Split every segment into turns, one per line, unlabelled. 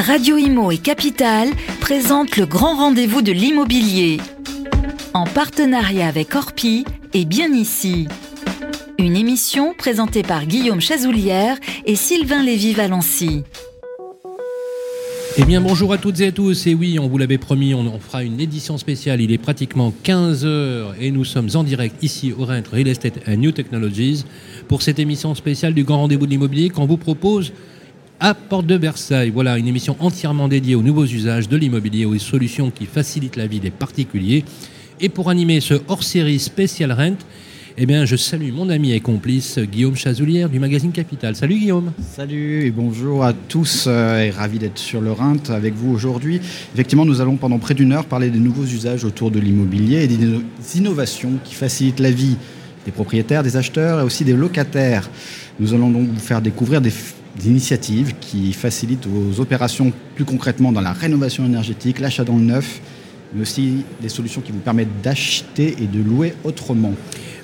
Radio Imo et Capital présentent le grand rendez-vous de l'immobilier. En partenariat avec Orpi et Bien Ici. Une émission présentée par Guillaume Chazoulière et Sylvain Lévy-Valency.
Eh bien bonjour à toutes et à tous, et oui, on vous l'avait promis, on, fera une édition spéciale, il est pratiquement 15h et nous sommes en direct ici au Rent Real Estate New Technologies pour cette émission spéciale du Grand Rendez-vous de l'immobilier qu'on vous propose à Porte de Versailles. Voilà, une émission entièrement dédiée aux nouveaux usages de l'immobilier, aux solutions qui facilitent la vie des particuliers. Et pour animer ce hors-série spécial Rent, eh bien, je salue mon ami et complice Guillaume Chazoulière du magazine Capital. Salut Guillaume.
Salut et bonjour à tous euh, et ravi d'être sur le Rint avec vous aujourd'hui. Effectivement, nous allons pendant près d'une heure parler des nouveaux usages autour de l'immobilier et des innovations qui facilitent la vie des propriétaires, des acheteurs et aussi des locataires. Nous allons donc vous faire découvrir des, initiatives qui facilitent vos opérations plus concrètement dans la rénovation énergétique, l'achat dans le neuf, mais aussi des solutions qui vous permettent d'acheter et de louer autrement.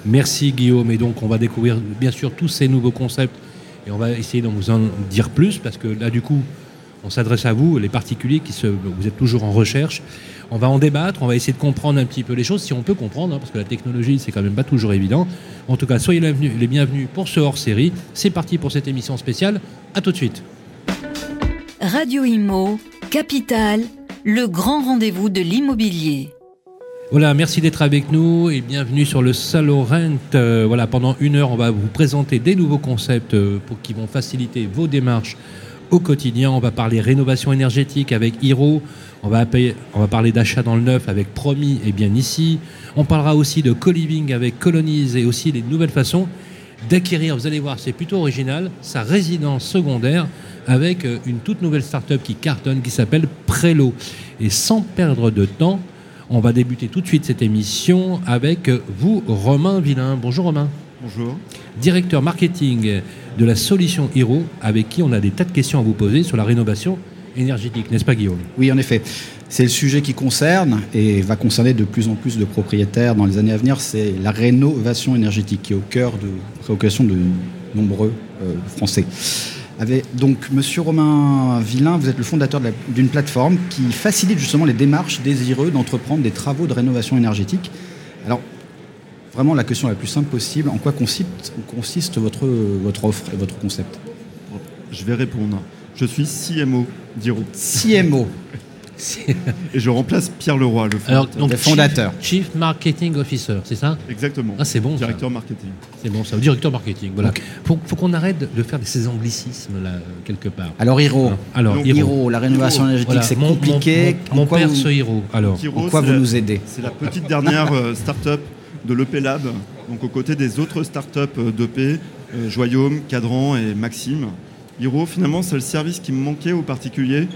Merci Guillaume. Et donc on va découvrir bien sûr tous ces nouveaux concepts et on va essayer d'en vous en dire plus parce que là du coup on s'adresse à vous, les particuliers qui vous êtes toujours en recherche. On va en débattre, on va essayer de comprendre un petit peu les choses, si on peut comprendre, hein, parce que la technologie, c'est quand même pas toujours évident. En tout cas, soyez les bienvenus pour ce hors-série. C'est parti pour cette émission spéciale. À tout de suite.
Radio Imo, Capital, le grand rendez-vous de l'immobilier.
Voilà, merci d'être avec nous et bienvenue sur le Salon Rent. Euh, voilà, pendant une heure, on va vous présenter des nouveaux concepts euh, pour, qui vont faciliter vos démarches au quotidien. On va parler rénovation énergétique avec Hiro. On va, on va parler d'achat dans le neuf avec Promis et bien ici. On parlera aussi de co-living avec Colonize et aussi des nouvelles façons d'acquérir, vous allez voir, c'est plutôt original, sa résidence secondaire avec euh, une toute nouvelle start-up qui cartonne qui s'appelle Prelo. Et sans perdre de temps, on va débuter tout de suite cette émission avec vous, Romain Villain. Bonjour Romain.
Bonjour.
Directeur marketing de la solution Hero, avec qui on a des tas de questions à vous poser sur la rénovation énergétique, n'est-ce pas Guillaume?
Oui, en effet. C'est le sujet qui concerne et va concerner de plus en plus de propriétaires dans les années à venir. C'est la rénovation énergétique qui est au cœur de préoccupations de nombreux euh, Français donc, Monsieur Romain Villain, vous êtes le fondateur d'une plateforme qui facilite justement les démarches désireux d'entreprendre des travaux de rénovation énergétique. Alors, vraiment, la question la plus simple possible, en quoi consiste, consiste votre, votre offre et votre concept?
Je vais répondre. Je suis CMO d'Iro.
CMO
Et je remplace Pierre Leroy, le fondateur.
donc, fondateur.
Chief, Marketing Officer, c'est ça?
Exactement.
Ah, c'est bon.
Directeur marketing.
C'est bon, ça. Directeur marketing. Voilà. Faut, faut qu'on arrête de faire ces anglicismes là quelque part.
Alors Hiro. Hein
Alors
Hiro. la rénovation énergétique, c'est compliqué.
Mon, père ce Hiro. Alors,
en quoi vous nous aidez?
C'est la petite dernière euh, start-up de l'EP Lab, donc aux côtés des autres start-up euh, d'EP, euh, Joyaume, Cadran et Maxime. Hiro, finalement, c'est le service qui manquait aux particuliers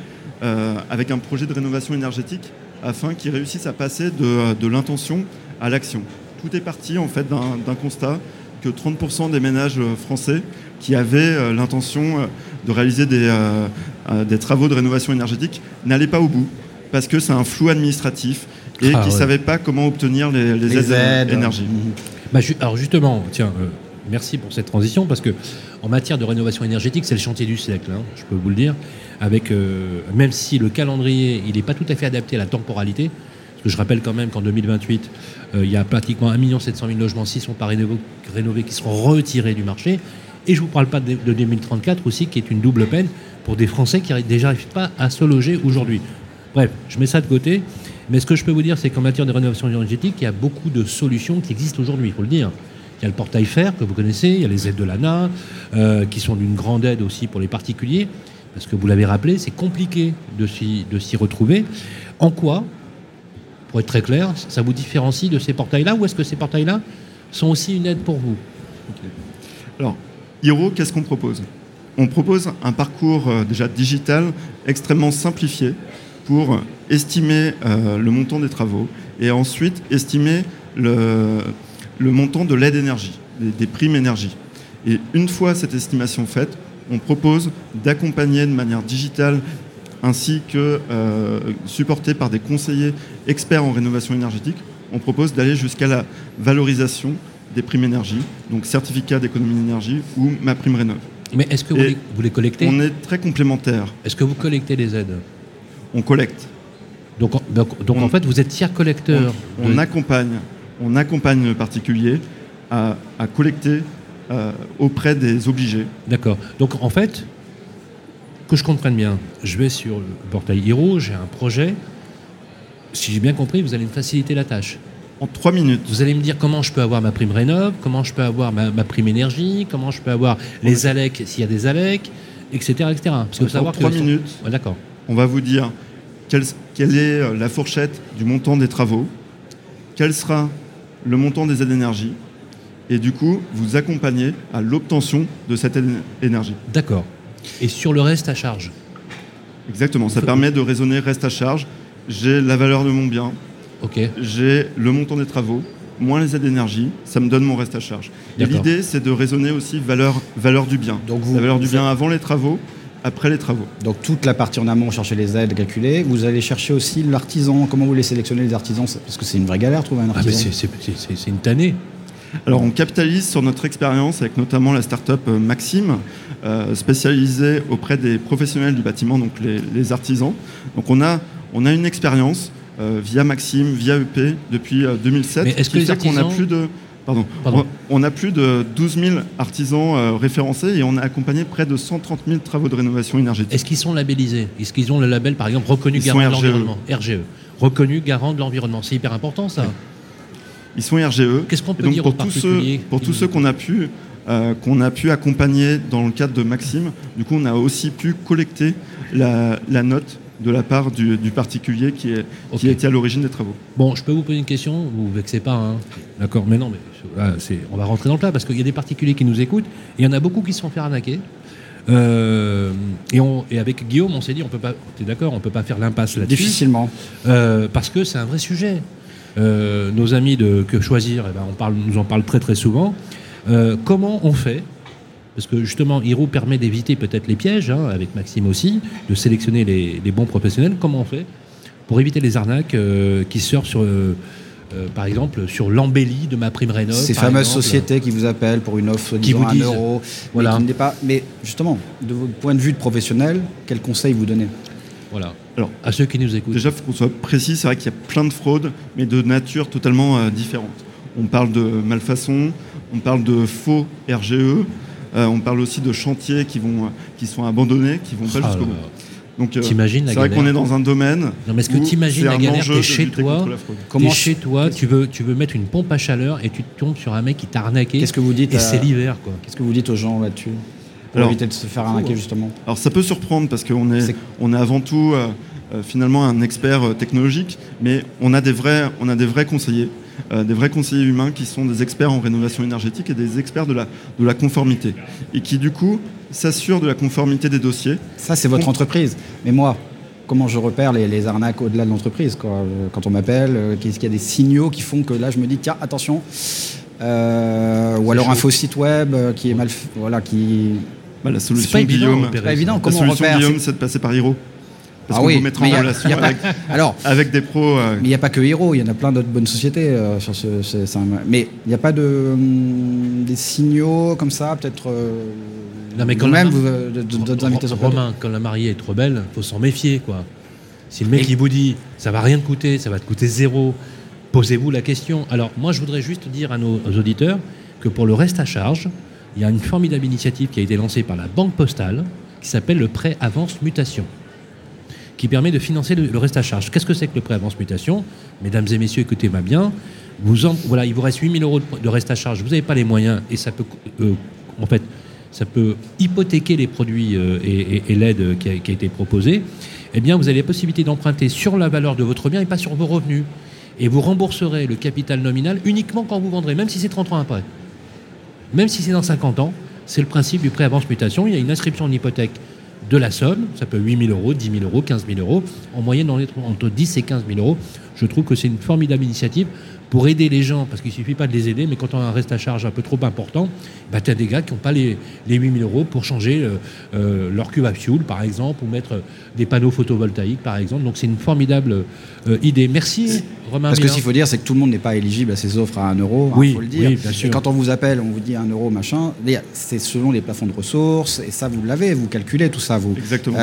euh, avec un projet de rénovation énergétique afin qu'ils réussissent à passer de, l'intention à l'action. Tout est parti en fait d'un constat que 30% des ménages français qui avaient euh, l'intention euh, de réaliser des, travaux de rénovation énergétique n'allaient pas au bout parce que c'est un flou administratif et ah, qui ne savaient pas comment obtenir les, aides, énergie.
Bah, alors justement, tiens, merci pour cette transition parce que en matière de rénovation énergétique, c'est le chantier du siècle, hein, je peux vous le dire avec, euh, même si le calendrier il n'est pas tout à fait adapté à la temporalité, parce que je rappelle quand même qu'en 2028, euh, il y a pratiquement 1 700 000 logements, s'ils ne sont pas rénovés, qui seront retirés du marché. Et je ne vous parle pas de, 2034 aussi, qui est une double peine pour des Français qui déjà n'arrivent pas à se loger aujourd'hui. Bref, je mets ça de côté. Mais ce que je peux vous dire, c'est qu'en matière de rénovation énergétique, il y a beaucoup de solutions qui existent aujourd'hui, il faut le dire. Il y a le portail fer que vous connaissez, il y a les aides de l'ANA, euh, qui sont d'une grande aide aussi pour les particuliers parce que vous l'avez rappelé, c'est compliqué de s'y retrouver. En quoi, pour être très clair, ça vous différencie de ces portails-là ou est-ce que ces portails-là sont aussi une aide pour vous?
Alors, Hiro, qu'est-ce qu'on propose? On propose un parcours euh, déjà digital extrêmement simplifié pour estimer euh, le montant des travaux et ensuite estimer le, montant de l'aide énergie, des primes énergie. Et une fois cette estimation faite, on propose d'accompagner de manière digitale ainsi que euh, supporté par des conseillers experts en rénovation énergétique, on propose d'aller jusqu'à la valorisation des primes énergie, donc certificat d'économie d'énergie ou ma prime rénov.
Mais est-ce que vous les, vous les collectez?
On est très complémentaires.
Est-ce que vous collectez les aides?
On collecte.
Donc, en- donc, donc
On-
en fait, vous êtes tiers collecteur.
On,
de-
on accompagne, on accompagne le particulier à, à collecter euh, auprès des obligés.
D'accord. Donc en fait, que je comprenne bien, je vais sur le portail Hero, j'ai un projet. Si j'ai bien compris, vous allez me faciliter la tâche.
En trois minutes,
Vous allez me dire comment je peux avoir ma prime rénov, comment je peux avoir ma, ma prime énergie, comment je peux avoir les ALEC s'il y a des ALEC, etc. etc. Parce que
en
savoir
trois minutes,
Ouais, D'accord.
on va vous dire quelle, quelle est euh, la fourchette du montant des travaux, quel sera le montant des aides d'énergie, et du coup, vous accompagner à l'obtention de cette aide énergie.
D'accord. Et sur le reste à charge?
Exactement, ça permet de raisonner reste à charge. J'ai la valeur de mon bien,
Ok.
j'ai le montant des travaux, moins les aides d'énergie, ça me donne mon reste à charge. Et l'idée, c'est de raisonner aussi valeur, valeur du bien.
Donc vous-
la valeur du bien avant les travaux, après les travaux.
Donc toute la partie en amont, vous cherchez les aides calculées. Vous allez chercher aussi l'artisan. Comment vous les sélectionnez les artisans? Parce que c'est une vraie galère trouver un
Ah, mais
artisan.
c'est- c'est c'est- c'est- c'est une tannée.
Alors on capitalise sur notre expérience avec notamment la start-up euh, Maxime, euh, spécialisée auprès des professionnels du bâtiment, donc les, les artisans. Donc on a, on a une expérience euh, via Maxime, via EP depuis euh, 2007.
Mais est-ce
qui
que les
fait qu'on a
artisans-
plus de Pardon.
Pardon.
On on a plus de 12 000 artisans euh, référencés et on a accompagné près de 130 000 travaux de rénovation énergétique.
Est-ce qu'ils sont labellisés? Est-ce qu'ils ont le label, par exemple, reconnu
Ils
garant de
RGE.
l'environnement? RGE. Reconnu garant de l'environnement. C'est hyper important, ça.
Ils sont RGE.
Qu'est-ce qu'on peut
donc
dire
pour
aux
tous ceux, pour tous qu'on a pu euh, qu'on a pu accompagner dans le cadre de Maxime, du coup on a aussi pu collecter la, la note de la part du, du particulier qui, est, qui a été à l'origine des travaux.
Bon, je peux vous poser une question, vous vous vexez pas, hein D'accord, mais non, mais là, on va rentrer dans le plat parce qu'il y a des particuliers qui nous écoutent et il y en a beaucoup qui se font faire arnaquer. Euh, et, on, et avec Guillaume, on s'est dit, on peut pas, t'es d'accord, on peut pas faire l'impasse là-dessus.
Difficilement.
Euh, parce que c'est un vrai sujet. Euh, nos amis de Que Choisir, eh ben, on parle, nous en parlent très très souvent. Euh, comment on fait Parce que justement, Hiro permet d'éviter peut-être les pièges, hein, avec Maxime aussi, de sélectionner les, les bons professionnels. Comment on fait pour éviter les arnaques euh, qui surfent sur, euh, euh, par exemple, sur l'embellie de ma prime rénov
Ces fameuses
exemple.
sociétés qui vous appellent pour une offre
Qui vous
un
disent,
euro,
voilà.
mais qui n'est pas. Mais justement, de votre point de vue de professionnel, quel conseil vous donnez?
Voilà.
Alors,
À ceux qui nous écoutent.
Déjà, il faut qu'on soit précis, c'est vrai qu'il y a plein de fraudes, mais de nature totalement euh, différente. On parle de malfaçon, on parle de faux RGE, on parle aussi de chantiers qui, vont, euh, qui sont abandonnés, qui vont pas
Ah
jusqu'au bout. Donc, euh, c'est vrai qu'on est dans un domaine.
Non, mais est-ce que t'imagines
c'est
la
un
galère?
enjeu
T'es chez toi, chez toi, tu veux, tu veux mettre une pompe à chaleur et tu tombes sur un mec qui t'a arnaqué.
Qu'est-ce que vous dites
Et
à-
c'est l'hiver, quoi.
Qu'est-ce que vous dites aux gens là-dessus Pour
Alors,
éviter de se faire arnaquer justement.
Alors ça peut surprendre parce qu'on est, on est avant tout euh, euh, finalement un expert euh, technologique, mais on a des vrais, on a des vrais conseillers, euh, des vrais conseillers humains qui sont des experts en rénovation énergétique et des experts de la, de la conformité et qui du coup s'assurent de la conformité des dossiers.
Ça, c'est votre
On-
entreprise. Mais moi, comment je repère les, les arnaques au-delà de l'entreprise Euh, Quand on m'appelle, euh, qu'est-ce qu'il y a des signaux qui font que là, je me dis, tiens, attention. Euh, ou alors
chaud.
un faux site web qui est mal, voilà, qui.
Bah, la solution
pas évident,
Guillaume,
repérer
C'est pas évident.
la
Comment on
solution
repère
Guillaume,
c'est-
c'est de passer par Hiro. Parce
Ah
qu'on
oui,
vous mettra
mais
en relation avec,
Alors,
avec des pros. euh,
Mais il n'y a pas que Hero, il y en a plein d'autres bonnes sociétés euh, sur ce. Mais il n'y a pas de hum, des signaux comme ça, peut-être. euh,
Non, mais quand
de- d'autres invités sur.
Romain, quand la mariée est trop belle, faut s'en méfier, quoi. Si le mec
Et-
il vous dit ça va rien te coûter, ça va te coûter zéro, posez-vous la question. Alors moi je voudrais juste dire à nos aux auditeurs que pour le reste à charge, il y a une formidable initiative qui a été lancée par la Banque Postale qui s'appelle le prêt avance mutation qui permet de financer le, reste à charge. Qu'est-ce que c'est que le prêt avance mutation Mesdames et messieurs, écoutez-moi bien. Vous voilà, il vous reste 8 000 euros de, reste à charge. Vous n'avez pas les moyens et ça peut, euh, en fait, ça peut hypothéquer les produits euh, et, l'aide qui a, qui a été proposée. Eh bien, vous avez la possibilité d'emprunter sur la valeur de votre bien et pas sur vos revenus. Et vous rembourserez le capital nominal uniquement quand vous vendrez, même si c'est 30 ans après. Même si c'est dans 50 ans, c'est le principe du prêt avance mutation. Il y a une inscription en hypothèque de la somme, ça peut 8 000 euros, 10 000 euros, 15 000 euros, en moyenne on est entre 10 et 15 000 euros. Je trouve que c'est une formidable initiative pour aider les gens, parce qu'il suffit pas de les aider, mais quand on a un reste à charge un peu trop important, bah, tu as des gars qui n'ont pas les, les 8000 euros pour changer euh, euh, leur cuve à fuel, par exemple, ou mettre des panneaux photovoltaïques, par exemple. Donc c'est une formidable euh, idée. Merci, Romain.
Parce que
Milin.
ce qu'il faut dire, c'est que tout le monde n'est pas éligible à ces offres à 1 euro, il
Oui,
faut le dire.
oui, bien sûr.
Et quand on vous appelle, on vous dit 1 euro, machin, c'est selon les plafonds de ressources, et ça, vous l'avez, vous calculez tout ça, vous.
Exactement.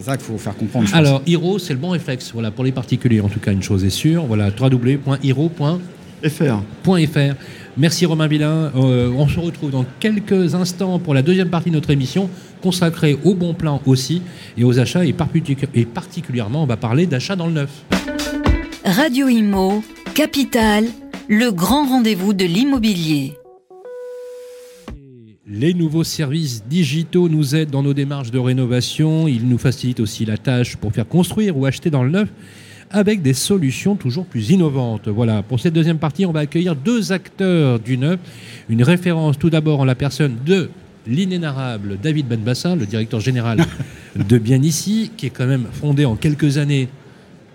C'est ça qu'il faut faire comprendre. je pense.
Alors, Hiro, c'est le bon réflexe. Voilà, pour les particuliers, en tout cas, une chose est sûre. Voilà, www.hiro.fr.
FR.
Merci Romain Villain. Euh, on se retrouve dans quelques instants pour la deuxième partie de notre émission, consacrée au bon plan aussi et aux achats. Et, et particulièrement, on va parler d'achats dans le neuf.
Radio Imo, Capital, le grand rendez-vous de l'immobilier.
Les nouveaux services digitaux nous aident dans nos démarches de rénovation. Ils nous facilitent aussi la tâche pour faire construire ou acheter dans le neuf avec des solutions toujours plus innovantes. Voilà, pour cette deuxième partie, on va accueillir deux acteurs du neuf. Une référence tout d'abord en la personne de l'inénarrable David Benbassa, le directeur général de Bien Ici, qui est quand même fondé en quelques années,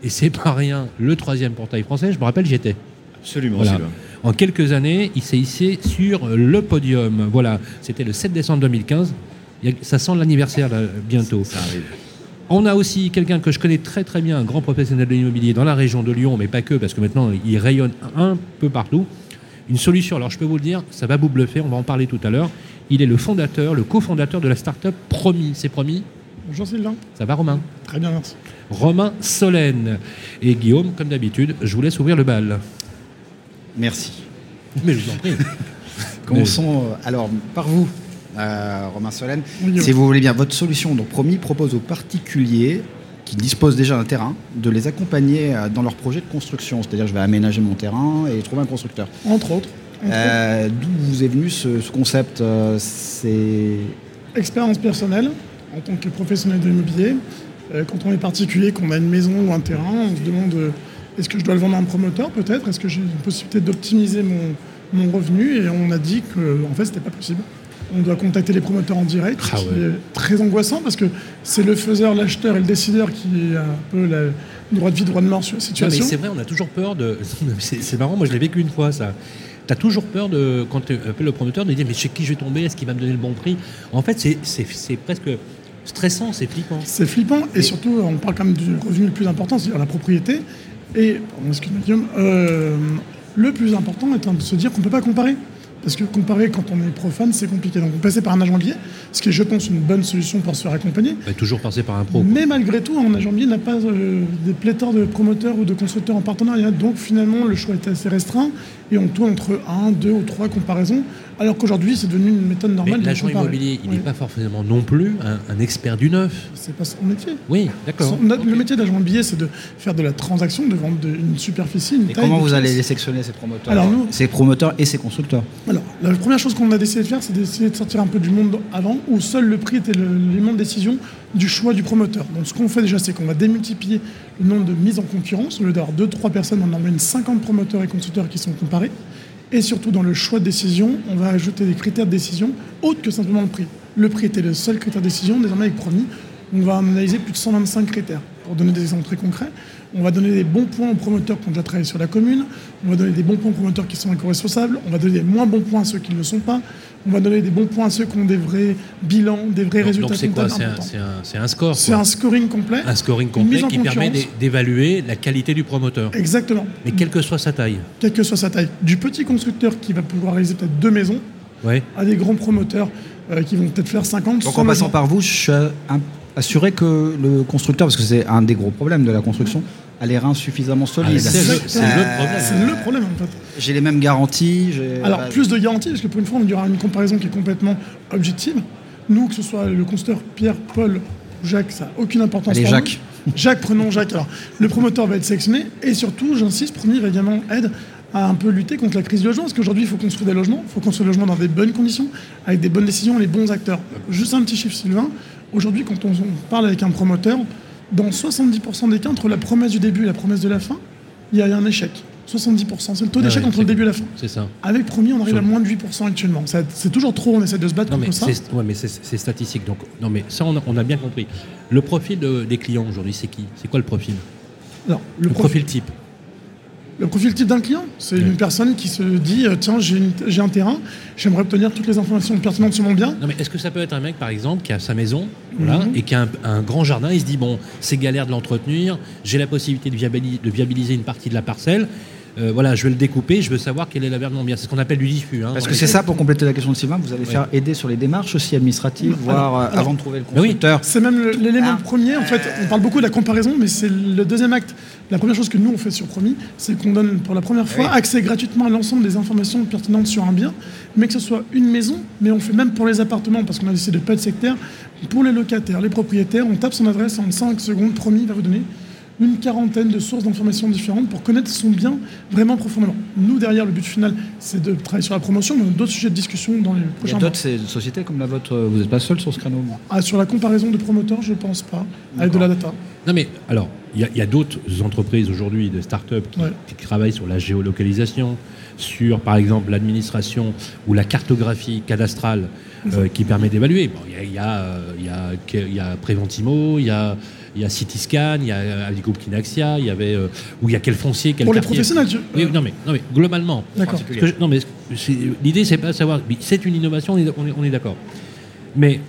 et c'est pas rien, le troisième portail français. Je me rappelle, j'y étais.
Absolument,
Voilà. En quelques années, il s'est hissé sur le podium. Voilà, c'était le 7 décembre 2015. Il y a- Ça sent l'anniversaire bientôt.
Ça arrive.
On a aussi quelqu'un que je connais très très bien, un grand professionnel de l'immobilier dans la région de Lyon, mais pas que, parce que maintenant il rayonne un peu partout. Une solution, alors je peux vous le dire, ça va vous bluffer, on va en parler tout à l'heure. Il est le fondateur, le cofondateur de la start-up Promis. C'est promis?
Bonjour Sylvain.
Ça va Romain?
Très bien, merci.
Romain Solène. Et Guillaume, comme d'habitude, je vous laisse ouvrir le bal.
Merci.
Mais je vous en prie.
Commençons euh, alors par vous, euh, Romain Solène.
Oui,
Si vous voulez bien, votre solution, donc promis, propose aux particuliers qui disposent déjà d'un terrain de les accompagner euh, dans leur projet de construction. C'est-à-dire, je vais aménager mon terrain et trouver un constructeur.
Entre autres.
Euh, D'où vous est venu ce, ce concept euh, C'est
expérience personnelle en tant que professionnel de l'immobilier. Euh, quand on est particulier, qu'on a une maison ou un terrain, on se demande est-ce que je dois le vendre à un promoteur peut-être? Est-ce que j'ai une possibilité d'optimiser mon, mon revenu? Et on a dit que en fait, c'était pas possible. On doit contacter les promoteurs en direct,
Ah ouais.
est très angoissant parce que c'est le faiseur, l'acheteur et le décideur qui a un peu la droit de vie, droit de mort sur la situation.
c'est vrai, on a toujours peur de. C'est marrant, moi je l'ai vécu une fois ça. Tu as toujours peur de, quand tu appelles le promoteur, de dire mais chez qui je vais tomber? Est-ce qu'il va me donner le bon prix? En fait, c'est presque stressant, c'est flippant.
C'est flippant et surtout on parle quand même du revenu le plus important, c'est-à-dire la propriété. Et, pardon, excuse-moi Guillaume, euh, le plus important étant de se dire qu'on ne peut pas comparer. Parce que comparer quand on est profane, c'est compliqué. Donc on passait par un agent immobilier, ce qui est je pense une bonne solution pour se faire accompagner.
Bah, toujours passer par un pro. quoi.
Mais malgré tout, un agent immobilier n'a pas euh, des pléthores de promoteurs ou de constructeurs en partenariat. Donc finalement, le choix est assez restreint et on tourne entre un, deux ou trois comparaisons. Alors qu'aujourd'hui, c'est devenu une méthode normale de
l'agent immobilier, il n'est
Oui.
pas forcément non plus un, un expert du neuf.
C'est pas son métier.
Oui, d'accord.
Le métier d'agent immobilier, c'est de faire de la transaction, de vendre de- une superficie, une
Et
taille.
comment vous allez les sélectionner, ces promoteurs
Alors, nous-
Ces promoteurs et ces constructeurs
Alors, la première chose qu'on a décidé de faire, c'est d'essayer de sortir un peu du monde avant, où seul le prix était l'élément de décision du choix du promoteur. Donc, ce qu'on fait déjà, c'est qu'on va démultiplier le nombre de mises en concurrence. Au lieu d'avoir 2-3 personnes, on emmène 50 promoteurs et constructeurs qui sont Et surtout, dans le choix de décision, on va ajouter des critères de décision autres que simplement le prix. Le prix était le seul critère de décision. Désormais, avec Promis, on va analyser plus de 125 critères. Pour donner des exemples très concrets, on va donner des bons points aux promoteurs qui ont déjà travaillé sur la commune. On va donner des bons points aux promoteurs qui sont éco-responsables. On va donner des moins bons points à ceux qui ne le sont pas. On va donner des bons points à ceux qui ont des vrais bilans, des vrais
Donc-
résultats
Donc c'est quoi
comptables
C'est un,
importants.
c'est un- c'est un score.
C'est
quoi.
un scoring complet.
Un scoring complet qui permet
concurrence.
d'évaluer la qualité du promoteur.
Exactement.
Mais quelle que soit sa taille.
Quelle que soit sa taille. Du petit constructeur qui va pouvoir réaliser peut-être deux maisons
Ouais.
à des grands promoteurs euh, qui vont peut-être faire 50,
Donc
100
en passant par vous, je suis un- assuré que le constructeur, parce que c'est un des gros problèmes de la construction, a les reins suffisamment solides.
Ah, c'est le- c'est le problème.
C'est le problème en fait.
J'ai les mêmes garanties. j'ai-
Alors,
bah,
plus de garanties, parce que pour une fois, on aura une comparaison qui est complètement objective. Nous, que ce soit le constructeur Pierre, Paul ou Jacques, ça n'a aucune importance.
Allez,
pour
Jacques.
nous. Jacques, prenons Jacques. Alors, le promoteur va être sélectionné et surtout, j'insiste, Premier va également aide à un peu lutter contre la crise du logement, parce qu'aujourd'hui, il faut construire des logements, il faut construire des logements dans des bonnes conditions, avec des bonnes décisions, les bons acteurs. Juste un petit chiffre, Sylvain. Aujourd'hui, quand on, on parle avec un promoteur, dans 70% des cas, entre la promesse du début et la promesse de la fin, il y a un échec. 70%, c'est le taux
Ah
d'échec
ouais,
entre le début et la fin.
C'est ça.
Avec Promis, on arrive à moins de 8% actuellement. C'est toujours trop, on essaie de se battre
Non mais
contre ça.
ouais, mais c'est c'est statistique. Donc non mais ça on a, on a bien compris. Le profil de- des clients aujourd'hui c'est qui? C'est quoi le profil?
Alors,
Le,
le,
profil
profil,
type.
Le profil type d'un client, c'est une personne qui se dit euh, tiens, j'ai un terrain, j'aimerais obtenir toutes les informations pertinentes sur mon bien.
Non mais est-ce que ça peut être un mec par exemple qui a sa maison voilà,
Mhm.
et qui a un, un grand jardin, il se dit bon c'est galère de l'entretenir, j'ai la possibilité de viabiliser une partie de la parcelle, Euh, voilà je vais le découper, je veux savoir quelle est la mon bien, c'est ce qu'on appelle du diffus. hein.
Parce que c'est ça, pour compléter la question de Sylvain, vous allez faire aider sur les démarches aussi administratives, voire euh,
alors-
avant de trouver le
Bah oui.
constructeur.
C'est même le- l'élément
Ah.
premier. En fait, on parle beaucoup de la comparaison, mais c'est le deuxième acte. La première chose que nous on fait sur Promis, c'est qu'on donne pour la première fois
Oui.
accès gratuitement à l'ensemble des informations pertinentes sur un bien, mais que ce soit une maison, mais on fait même pour les appartements parce qu'on a décidé de pas être sectaire. Pour les locataires, les propriétaires, on tape son adresse en 5 secondes. Promis va vous donner une quarantaine de sources d'informations différentes pour connaître son bien vraiment profondément. Nous, derrière, le but final, c'est de travailler sur la promotion, mais on a d'autres sujets de discussion dans les
Il y
prochains
a
mois.
d'autres sociétés comme la vôtre, vous n'êtes pas seul sur ce créneau
Ah, sur la comparaison de promoteurs, je pense pas, avec de la data.
Non mais alors, il y a- d'autres entreprises aujourd'hui, de start-up qui,
Ouais.
qui travaillent sur la géolocalisation, sur par exemple l'administration ou la cartographie cadastrale euh, qui permet d'évaluer. Bon, Il y a, il y, a, y, a, que- il y a Preventimo, il y a, il y a Cityscan, il y a euh, Avigroup Kinaxia, il y avait euh, où il y a quel foncier, quel
Pour les professionnels, tu-
Oui, non mais, non mais globalement.
D'accord.
Je- non mais l'idée c'est pas de savoir. C'est une innovation, on est, on est- on est d'accord. Mais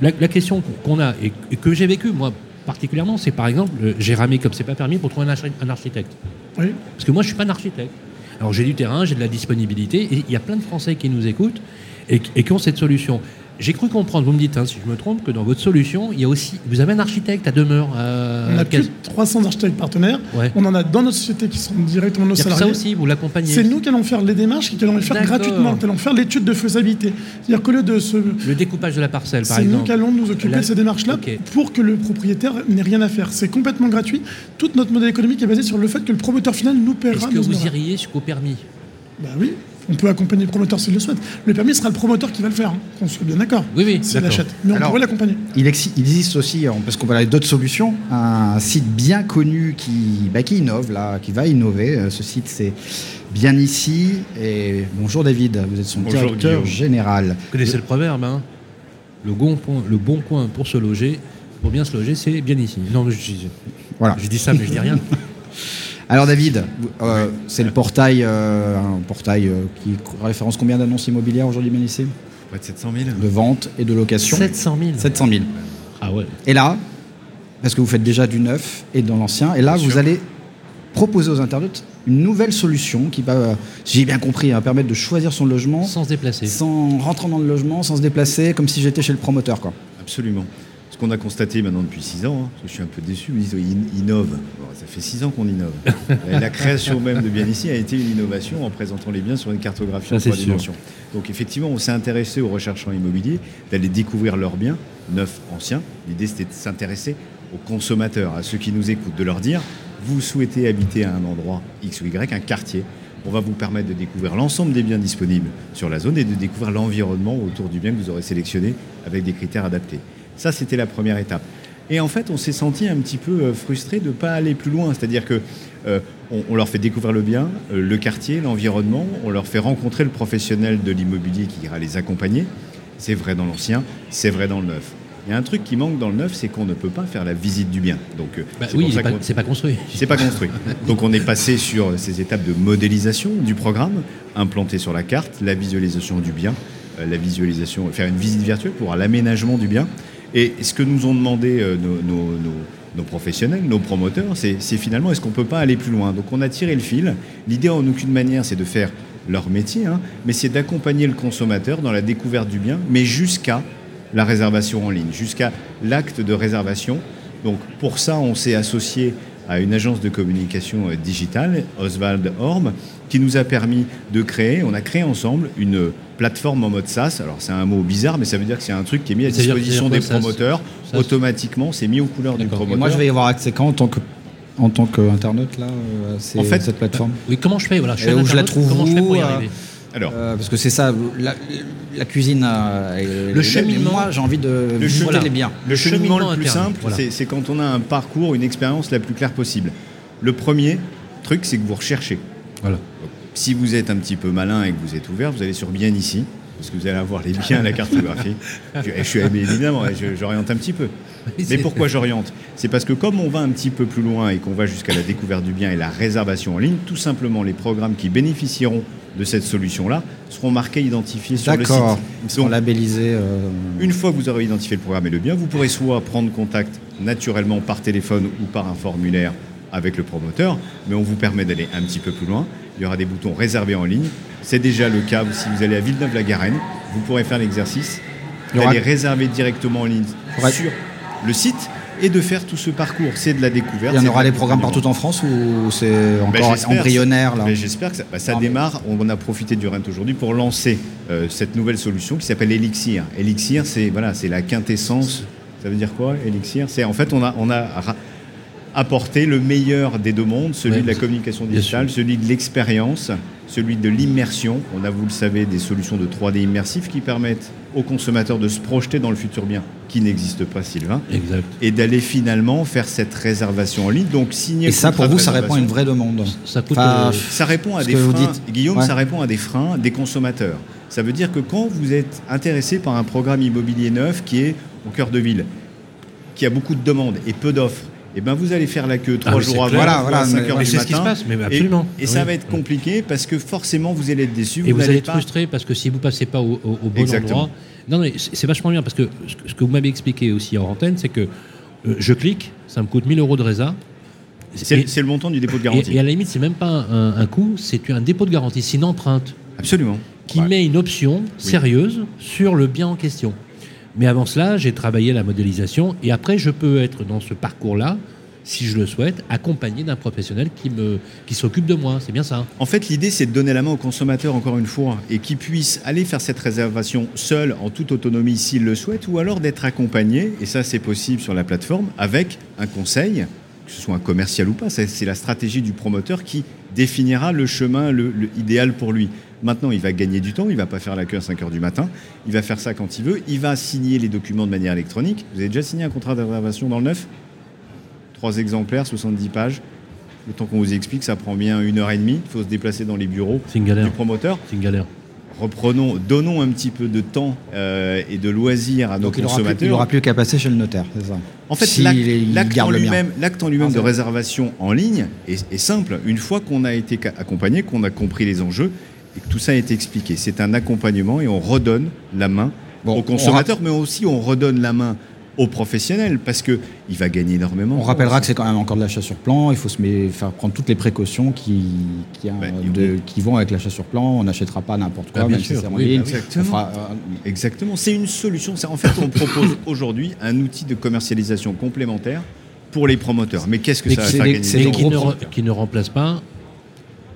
la, la question qu'on a et, et que j'ai vécu moi particulièrement, c'est par exemple, euh, j'ai ramé comme c'est pas permis pour trouver un, archi- un architecte.
Oui.
Parce que moi, je suis pas un architecte. Alors j'ai du terrain, j'ai de la disponibilité, et il y a plein de Français qui nous écoutent et, et qui ont cette solution. J'ai cru comprendre, vous me dites hein, si je me trompe, que dans votre solution, il y a aussi, vous avez un architecte à demeure. euh,
On a plus de 300 architectes partenaires.
Ouais.
On en a dans notre société qui sont directement nos
Il y a que ça
salariés.
aussi, vous l'accompagnez.
C'est nous qui allons faire les démarches et qui allons les faire gratuitement, qui allons faire l'étude de faisabilité. C'est-à-dire qu'au lieu de.
Le découpage de la parcelle, par
C'est nous
exemple.
qui allons nous occuper
La-
de ces démarches-là pour que le propriétaire n'ait rien à faire. C'est complètement gratuit. Tout notre modèle économique est basé sur le fait que le promoteur final nous paiera.
Est-ce que vous iriez jusqu'au permis?
Bah oui, on peut accompagner le promoteur s'il le souhaite. Le permis sera le promoteur qui va le faire, hein, qu'on soit bien d'accord.
Oui, oui,
S'il l'achète. Mais on
Alors-
pourrait l'accompagner.
Il, exi- il existe aussi, euh, parce qu'on va aller d'autres solutions, un site bien connu qui, bah, qui innove, là, qui va innover. Euh, Ce site, c'est bien ici. Et bonjour David, vous êtes son
Bonjour,
directeur
Guillaume.
général.
Vous connaissez le proverbe, hein? Le, bon point, le bon coin pour se loger, pour bien se loger, c'est bien ici. Non, je, je-
Voilà.
je dis ça, mais je dis rien.
Alors David, euh, c'est le portail, euh, un portail euh, qui référence combien d'annonces immobilières aujourd'hui
Près de 700 000
De vente et de location
700 000.
700 000.
Ah ouais.
Et là, parce que vous faites déjà du neuf et dans l'ancien, et là,
Bien
vous
sûr.
allez proposer aux internautes une nouvelle solution qui va, si j'ai bien compris, hein, permettre de choisir son logement
Sans se déplacer.
sans rentrer dans le logement, sans se déplacer, comme si j'étais chez le promoteur. Quoi.
Absolument. Ce qu'on a constaté maintenant depuis 6 ans, hein, parce que je suis un peu déçu, ils disent ils innovent. Bon, ça fait 6 ans qu'on innove. La création même de Bien ici a été une innovation en présentant les biens sur une cartographie en trois dimensions. Donc effectivement, on s'est intéressé aux recherchants immobiliers, d'aller découvrir leurs biens, neufs, anciens. L'idée c'était de s'intéresser aux consommateurs, à ceux qui nous écoutent, de leur dire, vous souhaitez habiter à un endroit X ou Y, un quartier, on va vous permettre de découvrir l'ensemble des biens disponibles sur la zone et de découvrir l'environnement autour du bien que vous aurez sélectionné avec des critères adaptés. Ça, c'était la première étape. Et en fait, on s'est senti un petit peu euh, frustré de ne pas aller plus loin. C'est-à-dire que euh, on, on leur fait découvrir le bien, euh, le quartier, l'environnement, on leur fait rencontrer le professionnel de l'immobilier qui ira les accompagner. C'est vrai dans l'ancien, c'est vrai dans le neuf. Il y a un truc qui manque dans le neuf, c'est qu'on ne peut pas faire la visite du bien. Donc, euh,
Bah oui, c'est pas, pas construit.
c'est pas construit. Donc on est passé sur ces étapes de modélisation du programme, implanté sur la carte, la visualisation du bien, la visualisation, faire une visite virtuelle pour l'aménagement du bien. Et ce que nous ont demandé euh, nos, professionnels, nos promoteurs, c'est finalement est-ce qu'on peut pas aller plus loin? Donc on a tiré le fil. L'idée en aucune manière c'est de faire leur métier, hein, mais c'est d'accompagner le consommateur dans la découverte du bien, mais jusqu'à la réservation en ligne, jusqu'à l'acte de réservation. Donc pour ça, on s'est associé à une agence de communication euh, digitale, Oswald Orm, qui nous a permis de créer, on a créé ensemble une plateforme en mode SaaS. Alors c'est un mot bizarre, mais ça veut dire que c'est un truc qui est mis à disposition des promoteurs.
SaaS.
Automatiquement, c'est mis aux couleurs du.
Et
promoteur.
moi, je vais y avoir accès quand en tant que en tant qu'internaute là, euh, c'est
En fait,
cette plateforme?
Oui, comment je fais? Voilà, je suis
où je la trouve
Comment je fais pour y
euh,
arriver?
Alors,
Euh, parce que c'est ça, la, la cuisine. euh,
Le cheminement.
Moi, j'ai envie de
Le chemin.
les biens.
Le cheminement
cheminement
le plus
interne,
simple,
voilà.
c'est- c'est quand on a un parcours, une expérience la plus claire possible. Le premier truc, c'est que vous recherchez.
Voilà.
Si vous êtes un petit peu malin et que vous êtes ouvert, vous allez sur Bien ici. Parce que vous allez avoir les biens, la cartographie. je, je suis évidemment, j'oriente un petit peu. Mais pourquoi j'oriente? C'est parce que comme on va un petit peu plus loin et qu'on va jusqu'à la découverte du bien et la réservation en ligne, tout simplement les programmes qui bénéficieront de cette solution-là seront marqués, identifiés sur le site.
D'accord. Ils
Donc,
labellisés. euh,
une fois que vous aurez identifié le programme et le bien, vous pourrez soit prendre contact naturellement par téléphone ou par un formulaire avec le promoteur, mais on vous permet d'aller un petit peu plus loin. Il y aura des boutons réservés en ligne. C'est déjà le cas si vous allez à Villeneuve-la-Garenne, vous pourrez faire l'exercice d'aller réserver directement en ligne sur le site et de faire tout ce parcours. C'est de la découverte.
Il y en aura
de
des programmes partout en France ou c'est
Ben,
encore embryonnaire là
Ben, J'espère que ça, ben, ça démarre. On a profité du Rent aujourd'hui pour lancer euh, cette nouvelle solution qui s'appelle Elixir. Elixir, c'est voilà, c'est la quintessence. Ça veut dire quoi, Elixir? C'est en fait on a on a ra- apporté le meilleur des deux mondes, celui
Ouais,
de la communication digitale, celui de l'expérience, celui de l'immersion. On a, vous le savez, des solutions de 3D immersifs qui permettent aux consommateurs de se projeter dans le futur bien, qui n'existe pas, Sylvain,
Exact.
et d'aller finalement faire cette réservation en ligne. Donc signer.
Et ça, pour vous, ça répond à une vraie demande.
Ça coûte.
Enfin,
euh,
Ça répond à
Ce
des freins.
dites.
Guillaume,
Ouais.
ça répond à des freins des consommateurs. Ça veut dire que quand vous êtes intéressé par un programme immobilier neuf qui est au cœur de ville, qui a beaucoup de demandes et peu d'offres, eh ben vous allez faire la queue trois
mais
jours avant.
Voilà, voilà,
à 5
mais-
heures
mais
du
c'est ce qui se
matin.
passe, mais
Et-
absolument.
Et, ça
Oui.
va être compliqué parce que forcément vous allez être déçu.
Et vous
n'allez
allez être
pas-
frustré parce que si vous passez pas au, au- au bon
Exactement.
endroit. Non, mais c'est vachement bien parce que ce que- vous m'avez expliqué aussi en antenne, c'est que euh, je clique, ça me coûte 1000 euros de résa.
C'est le montant du dépôt de garantie.
et à la limite, c'est même pas un, un coût, c'est un dépôt de garantie, c'est une empreinte
Absolument.
qui
Ouais.
met une option sérieuse sur le bien en question. Mais avant cela, j'ai travaillé la modélisation et après, je peux être dans ce parcours-là, si je le souhaite, accompagné d'un professionnel qui, s'occupe de moi. C'est bien ça.
En fait, l'idée, c'est de donner la main au consommateur, encore une fois, et qu'il puisse aller faire cette réservation seul, en toute autonomie, s'il le souhaite, ou alors d'être accompagné, et ça, c'est possible sur la plateforme, avec un conseil, que ce soit un commercial ou pas. C'est la stratégie du promoteur qui définira le chemin le idéal pour lui. Maintenant, il va gagner du temps, il va pas faire la queue à 5 heures du matin, il va faire ça quand il veut, il va signer les documents de manière électronique. Vous avez déjà signé un contrat de réservation dans le neuf? Trois exemplaires, 70 pages. Le temps qu'on vous explique, ça prend bien une heure et demie. Il faut se déplacer dans les bureaux
C'est une galère.
du promoteur.
C'est une galère.
Reprenons, donnons un petit peu de temps euh, et de loisirs à nos
Donc il n'aura plus,
consommateurs.
plus qu'à passer chez le notaire, c'est ça?
En fait, l'acte en lui-même,
Ah,
de réservation en ligne est, est simple. Une fois qu'on a été accompagné, qu'on a compris les enjeux et que tout ça a été expliqué, c'est un accompagnement et on redonne la main
Bon,
au
on
consommateur, mais aussi on redonne la main au professionnel parce que il va gagner énormément.
On rappellera que c'est quand même encore de l'achat sur plan. Il faut se met- faire prendre toutes les précautions qui, qui, a-
Bah,
de- qui vont avec l'achat sur plan. On n'achètera pas n'importe quoi,
Bah, bien
même si
sûr, oui,
ligne.
bah
Exactement.
fera, euh,
Exactement. C'est une solution. C'est- En fait, on propose aujourd'hui un outil de commercialisation complémentaire pour les promoteurs. Mais qu'est-ce que
Mais
ça va
c'est
faire gagner
des
qui ne, qui ne remplace pas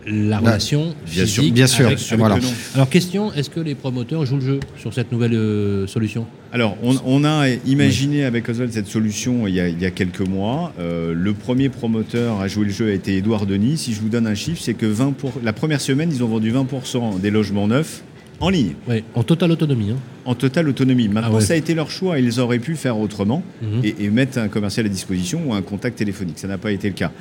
la relation
Bien sûr,
physique
bien sûr,
avec-
Avec
voilà.
le nom.
Alors question, est-ce que les promoteurs jouent le jeu sur cette nouvelle euh, solution?
Alors, on, on a imaginé avec Oswald cette solution il y a, il y a quelques mois. Euh, le premier promoteur à jouer le jeu a été Édouard Denis. Si je vous donne un chiffre, c'est que 20 pour... la première semaine, ils ont vendu 20% des logements neufs en ligne,
Ouais, en totale autonomie. hein.
en totale autonomie. Maintenant,
Ah ouais.
ça a été leur choix. Ils auraient pu faire autrement
Mhm.
et, et mettre un commercial à disposition ou un contact téléphonique. Ça n'a pas été le cas.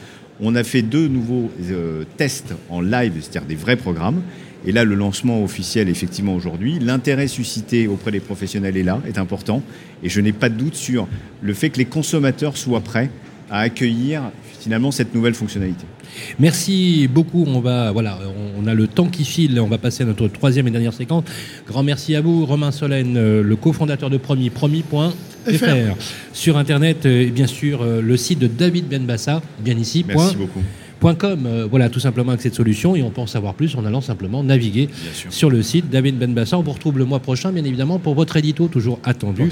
On a fait deux nouveaux euh, tests en live, c'est-à-dire des vrais programmes. Et là, le lancement officiel, effectivement, aujourd'hui, l'intérêt suscité auprès des professionnels est là, est important. Et je n'ai pas de doute sur le fait que les consommateurs soient prêts à accueillir finalement cette nouvelle fonctionnalité.
Merci beaucoup. On va, voilà, on a le temps qui file. On va passer à notre troisième et dernière séquence. Grand merci à vous, Romain Solène, euh, le cofondateur de Promis, promis.fr. Sur Internet, euh, et bien sûr, euh, le site de David Benbassa, bien ici.
Merci
point-
beaucoup.
Point .com, euh, voilà, tout simplement avec cette solution. Et on peut en savoir plus en allant simplement naviguer sur le site David Benbassa. On vous retrouve le mois prochain, bien évidemment, pour votre édito toujours attendu.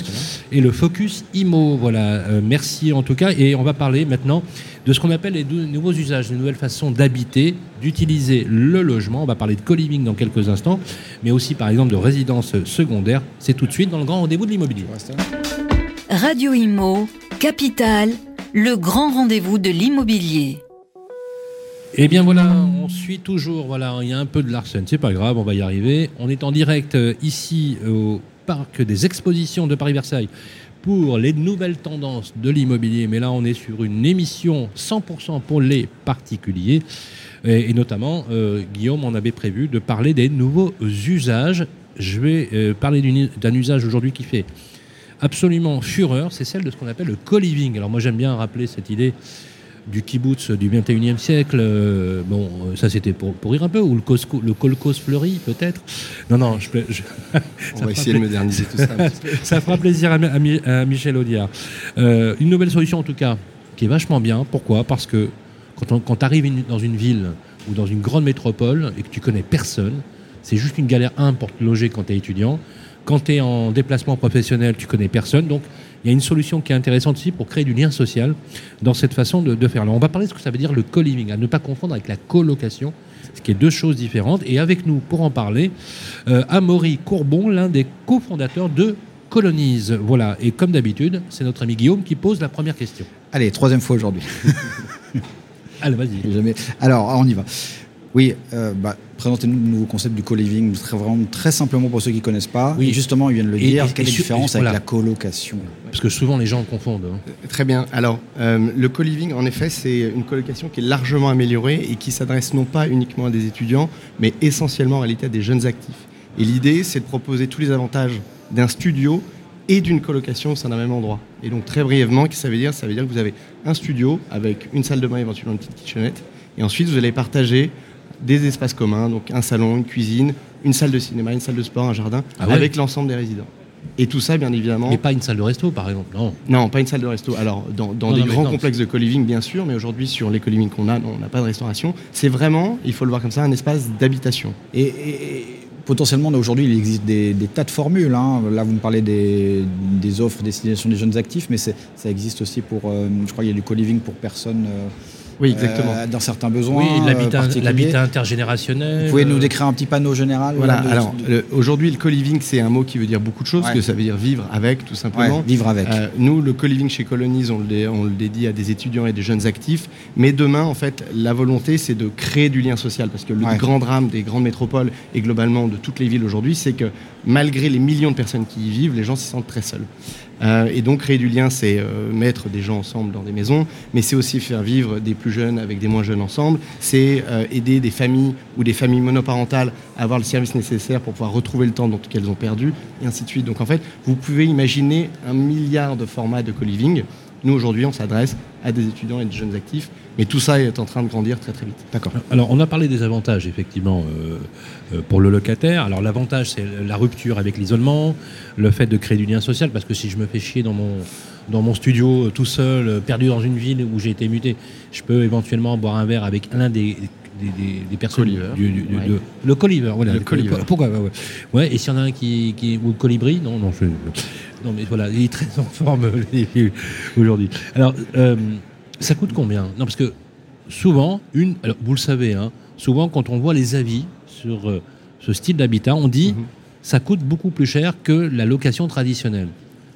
Et le Focus IMO, voilà. Euh, merci en tout cas. Et on va parler maintenant de ce qu'on appelle les nouveaux usages, les nouvelles façons d'habiter, d'utiliser le logement. On va parler de co-living dans quelques instants, mais aussi par exemple de résidence secondaire. C'est tout de suite dans le grand rendez-vous de l'immobilier.
Radio Imo, Capital, le grand rendez-vous de l'immobilier.
Eh bien voilà, on suit toujours. Voilà, il y a un peu de Larsen, c'est pas grave, on va y arriver. On est en direct euh, ici au parc des expositions de Paris-Versailles pour les nouvelles tendances de l'immobilier. Mais là, on est sur une émission 100% pour les particuliers. Et, notamment, euh, Guillaume en avait prévu de parler des nouveaux usages je vais euh, parler d'un usage aujourd'hui qui fait absolument fureur, c'est celle de ce qu'on appelle le co-living. Alors moi j'aime bien rappeler cette idée du kibbutz du 21e siècle. euh, bon, euh, ça c'était pour, pour rire un peu, ou le, cosco, le kolkhoz fleuri peut-être? Non, non, je, je-
On va essayer de moderniser tout ça.
ça fera plaisir à Michel Audiard. Euh, une nouvelle solution en tout cas, qui est vachement bien. Pourquoi? Parce que quand tu arrives dans une ville ou dans une grande métropole et que tu connais personne, c'est juste une galère, un, pour te loger quand tu es étudiant. Quand tu es en déplacement professionnel, tu connais personne. Donc, il y a une solution qui est intéressante ici pour créer du lien social dans cette façon de, de faire. Alors, on va parler de ce que ça veut dire le co-living, à ne pas confondre avec la colocation, ce qui est deux choses différentes. Et avec nous, pour en parler, euh, Amaury Courbon, l'un des cofondateurs de Colonise. Voilà, et comme d'habitude, c'est notre ami Guillaume qui pose la première question.
Allez, troisième fois aujourd'hui.
Allez, vas-y.
Alors, on y va. Oui, euh, bah, présentez-nous le nouveau concept du co-living, très, vraiment très simplement pour ceux qui ne connaissent pas.
Oui.
Et justement, il vient de le
Et-
dire,
et-
quelle est la différence avec
voilà.
la colocation?
Parce que souvent les gens confondent. hein.
Très bien. Alors, euh, le co-living, en effet, c'est une colocation qui est largement améliorée et qui s'adresse non pas uniquement à des étudiants, mais essentiellement en réalité à des jeunes actifs. Et l'idée, c'est de proposer tous les avantages d'un studio et d'une colocation au sein d'un même endroit. Et donc, très brièvement, qu'est-ce que ça veut dire? Ça veut dire que vous avez un studio avec une salle de bain, éventuellement une petite kitchenette, et ensuite vous allez partager des espaces communs, donc un salon, une cuisine, une salle de cinéma, une salle de sport, un jardin,
Ah ouais
avec l'ensemble des résidents. Et tout ça, bien évidemment,
Mais pas une salle de resto, par exemple. Non.
non, pas une salle de resto. Alors, dans, dans
Non,
des
non,
grands
non.
complexes de co-living, bien sûr, mais aujourd'hui, sur les co-living qu'on a, non, on n'a pas de restauration. C'est vraiment, il faut le voir comme ça, un espace d'habitation.
Et, et- et potentiellement, aujourd'hui, il existe des, des tas de formules. hein. Là, vous me parlez des, des offres destination des jeunes actifs, mais ça existe aussi pour, euh, je crois qu'il y a du co-living pour personnes euh,
Oui, exactement.
euh, dans certains besoins
Oui,
euh,
l'habitat intergénérationnel.
Vous pouvez nous
euh,
décrire un petit panneau général
Voilà,
de-
alors
de-
aujourd'hui, le co-living, c'est un mot qui veut dire beaucoup de choses,
Ouais.
que ça veut dire vivre avec, tout simplement.
Ouais, vivre avec.
Euh, nous, le co-living chez Colonies, on le, dé- on le dédie à des étudiants et des jeunes actifs. Mais demain, en fait, la volonté, c'est de créer du lien social. Parce que le
Ouais.
grand drame des grandes métropoles et globalement de toutes les villes aujourd'hui, c'est que malgré les millions de personnes qui y vivent, les gens s'y sentent très seuls. Euh, et donc, créer du lien, c'est euh, mettre des gens ensemble dans des maisons, mais c'est aussi faire vivre des plus jeunes avec des moins jeunes ensemble. C'est euh, aider des familles ou des familles monoparentales à avoir le service nécessaire pour pouvoir retrouver le temps qu'elles ont perdu, et ainsi de suite. Donc, en fait, vous pouvez imaginer un milliard de formats de co-living. Nous, aujourd'hui, on s'adresse à des étudiants et des jeunes actifs, mais tout ça est en train de grandir très très vite.
D'accord.
Alors, on a parlé des avantages, effectivement, euh, euh, pour le locataire. Alors, l'avantage, c'est la rupture avec l'isolement, le fait de créer du lien social, parce que si je me fais chier dans mon, dans mon studio, euh, tout seul, perdu dans une ville où j'ai été muté, je peux éventuellement boire un verre avec l'un des, des, des- des personnes
Colliver.
du, du- du-
Ouais.
de- le colliver, voilà.
Le colliver.
Pourquoi ouais, ouais. Ouais, et s'il y en a un qui, qui ou le colibri, non, non, je- non, mais voilà, il est très en forme aujourd'hui. Alors, euh, ça coûte combien? Non, parce que souvent, une, alors vous le savez, hein, souvent quand on voit les avis sur euh, ce style d'habitat, on dit
Mhm.
ça coûte beaucoup plus cher que la location traditionnelle.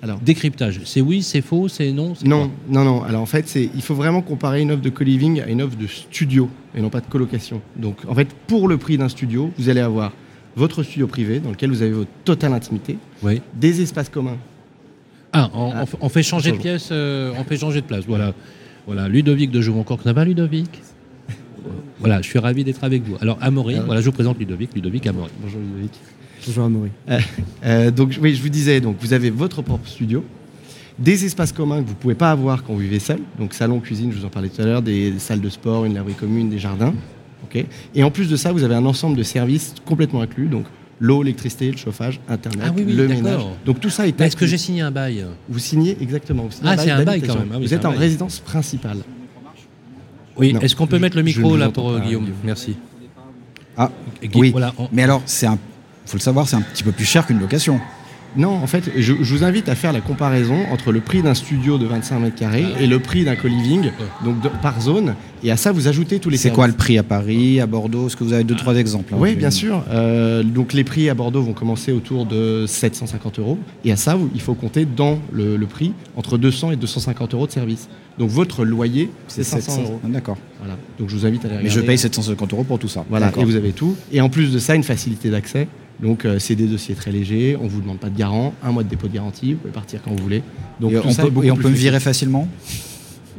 Alors,
Décryptage, c'est oui, c'est faux, c'est non
Non,
quoi?
non, non. Alors en fait, il faut vraiment comparer une offre de co-living à une offre de studio et non pas de colocation. Donc en fait, pour le prix d'un studio, vous allez avoir votre studio privé dans lequel vous avez votre totale intimité,
Oui.
des espaces communs.
Ah, on,
Ah.
on fait- changer de pièce, euh, on fait changer de place. Voilà, voilà. Ludovic de Jouvencourt, ça va Ludovic? Voilà, je suis ravi d'être avec vous. Alors Amaury,
Ah ouais.
voilà, je vous présente Ludovic, Ludovic Amaury.
Bonjour Ludovic.
Bonjour Amaury.
Euh, donc oui, je vous disais, donc vous avez votre propre studio, des espaces communs que vous pouvez pas avoir quand vous vivez seul, donc salon, cuisine, je vous en parlais tout à l'heure, des, des salles de sport, une laverie commune, des jardins. ok Et en plus de ça, vous avez un ensemble de services complètement inclus, donc l'eau, l'électricité, le chauffage, internet,
Ah oui, oui,
le ménage. Donc tout ça est
Est-ce que j'ai signé un bail
Vous signez exactement. Vous signez
Ah, c'est un bail quand même. Ah oui,
vous êtes en
bail.
résidence principale.
Oui, est-ce qu'on peut
je-
mettre le micro là pour euh, Guillaume? Merci.
Ah, oui.
Voilà, on-
Mais alors, c'est un, faut le savoir, c'est un petit peu plus cher qu'une location.
Non, en fait, je, je vous invite à faire la comparaison entre le prix d'un studio de 25 mètres carrés et le prix d'un co-living, donc de- par zone. Et à ça, vous ajoutez tous les
C'est quoi le prix à Paris, à Bordeaux? Est-ce que vous avez deux, trois exemples hein,
Oui, bien sûr. Euh, donc les prix à Bordeaux vont commencer autour de 750 euros. Et à ça, vous- il faut compter dans le, le prix entre 200 et 250 euros de service. Donc votre loyer, c'est 500 euros.
Ah, D'accord.
Voilà. Donc je vous invite à aller
Mais je paye 750 euros pour tout ça.
Voilà,
D'accord.
et vous avez tout. Et en plus de ça, une facilité d'accès. Donc euh, c'est des dossiers très légers, on vous demande pas de garant, un mois de dépôt de garantie, vous pouvez partir quand vous voulez. Donc
et
tout
on
ça
peut, et on peut me virer facilement